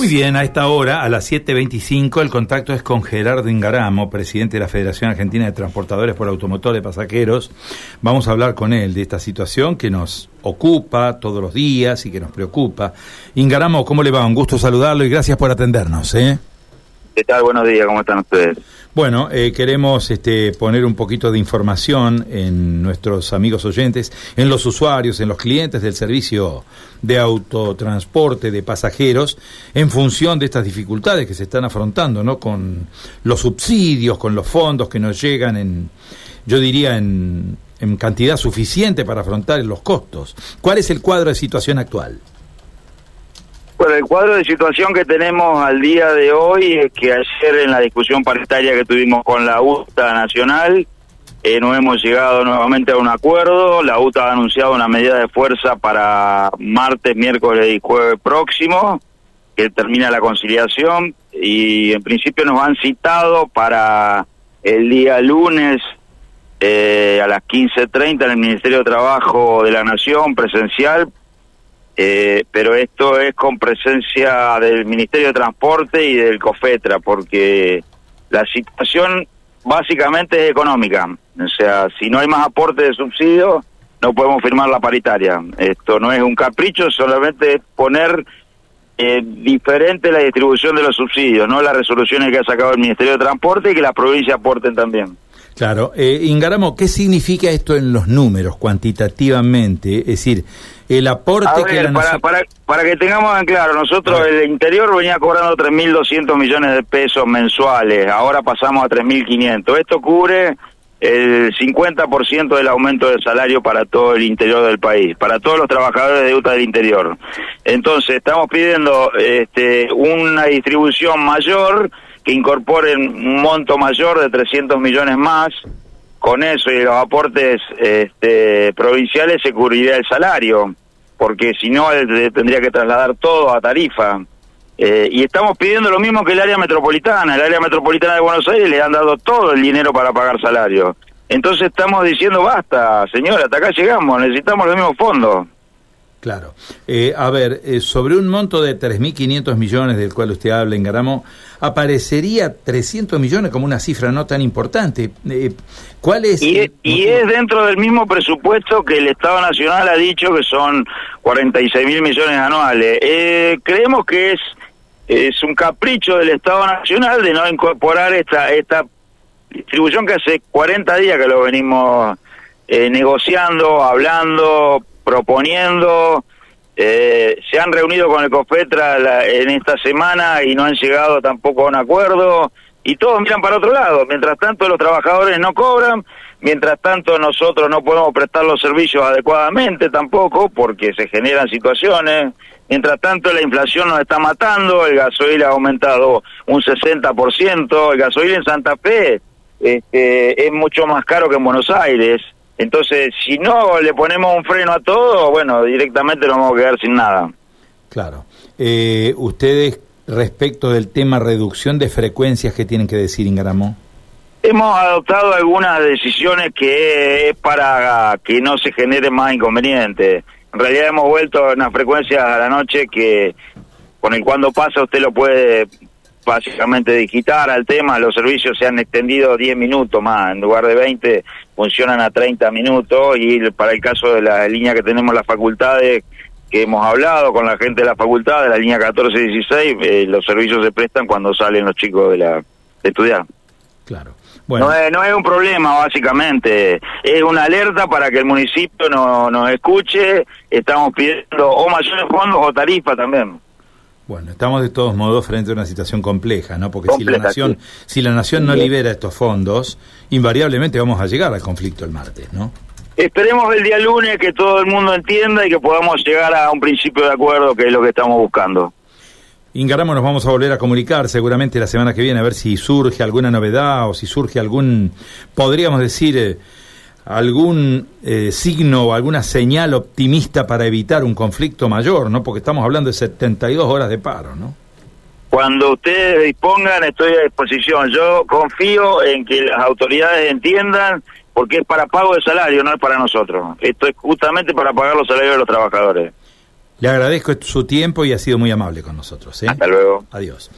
Muy bien, a esta hora, a las 7.25, el contacto es con Gerardo Ingaramo, presidente de la Federación Argentina de Transportadores por Automotor de Pasajeros. Vamos a hablar con él de esta situación que nos ocupa todos los días y que nos preocupa. Ingaramo, ¿cómo le va? Un gusto saludarlo y gracias por atendernos. ¿eh? ¿Qué tal? Buenos días, ¿cómo están ustedes? Bueno, eh, queremos este, poner un poquito de información en nuestros amigos oyentes, en los usuarios, en los clientes del servicio de autotransporte de pasajeros, en función de estas dificultades que se están afrontando, ¿no? Con los subsidios, con los fondos que nos llegan en, yo diría, en, en cantidad suficiente para afrontar los costos. ¿Cuál es el cuadro de situación actual? Bueno, el cuadro de situación que tenemos al día de hoy es que ayer en la discusión paritaria que tuvimos con la UTA Nacional, eh, no hemos llegado nuevamente a un acuerdo. La UTA ha anunciado una medida de fuerza para martes, miércoles y jueves próximo, que termina la conciliación, y en principio nos han citado para el día lunes eh, a las 15.30 en el Ministerio de Trabajo de la Nación, presencial, eh, pero esto es con presencia del Ministerio de Transporte y del COFETRA, porque la situación básicamente es económica. O sea, si no hay más aporte de subsidio, no podemos firmar la paritaria. Esto no es un capricho, solamente es poner eh, diferente la distribución de los subsidios, no las resoluciones que ha sacado el Ministerio de Transporte y que las provincias aporten también. Claro, eh, Ingaramo, ¿qué significa esto en los números cuantitativamente? Es decir, el aporte que la para, para, para, que tengamos en claro, nosotros el interior venía cobrando 3.200 millones de pesos mensuales, ahora pasamos a 3.500. Esto cubre el 50% del aumento del salario para todo el interior del país, para todos los trabajadores de UTA del interior. Entonces, estamos pidiendo este, una distribución mayor que incorpore un monto mayor de 300 millones más con eso y los aportes este, provinciales se cubriría el salario, porque si no tendría que trasladar todo a tarifa. Eh, y estamos pidiendo lo mismo que el área metropolitana. El área metropolitana de Buenos Aires le han dado todo el dinero para pagar salario. Entonces estamos diciendo, basta, señora, hasta acá llegamos, necesitamos los mismos fondos. Claro. Eh, a ver, eh, sobre un monto de 3.500 millones del cual usted habla en Garamo, aparecería 300 millones como una cifra no tan importante. Eh, ¿Cuál es? Y, es dentro del mismo presupuesto que el Estado Nacional ha dicho que son 46 mil millones anuales. creemos que es, es un capricho del Estado Nacional de no incorporar esta, esta distribución que hace 40 días que lo venimos negociando, hablando, proponiendo. Eh, se han reunido con el COFETRA en esta semana y no han llegado tampoco a un acuerdo y todos miran para otro lado. Mientras tanto los trabajadores no cobran, mientras tanto nosotros no podemos prestar los servicios adecuadamente tampoco porque se generan situaciones. Mientras tanto la inflación nos está matando, el gasoil ha aumentado un 60%, el gasoil en Santa Fe este, es mucho más caro que en Buenos Aires. Entonces, si no le ponemos un freno a todo, bueno, directamente nos vamos a quedar sin nada. Claro. Eh, ustedes, respecto del tema reducción de frecuencias, ¿qué tienen que decir, Ingaramo? Hemos adoptado algunas decisiones que es para que no se genere más inconvenientes. En realidad hemos vuelto a una frecuencia a la noche que con el cuando pasa usted lo puede básicamente digitar al tema, los servicios se han extendido 10 minutos más, en lugar de 20 funcionan a 30 minutos y para el caso de la línea que tenemos las facultades, que hemos hablado con la gente de la facultad, de la línea 1416, eh, los servicios se prestan cuando salen los chicos de, la, de estudiar. Claro. Bueno. No, es, no es un problema, básicamente. Es una alerta para que el municipio no, nos escuche. Estamos pidiendo o mayores fondos o tarifa también. Bueno, estamos de todos modos frente a una situación compleja, ¿no? Porque si la nación, si la nación no libera estos fondos, invariablemente vamos a llegar al conflicto el martes, ¿no? Esperemos el día lunes que todo el mundo entienda y que podamos llegar a un principio de acuerdo, que es lo que estamos buscando. Ingaramo, nos vamos a volver a comunicar seguramente la semana que viene a ver si surge alguna novedad o si surge algún, podríamos decir, eh, algún eh, signo o alguna señal optimista para evitar un conflicto mayor, ¿no? Porque estamos hablando de 72 horas de paro, ¿no? Cuando ustedes dispongan, estoy a disposición. Yo confío en que las autoridades entiendan porque es para pago de salario, no es para nosotros. Esto es justamente para pagar los salarios de los trabajadores. Le agradezco su tiempo y ha sido muy amable con nosotros. ¿eh? Hasta luego. Adiós.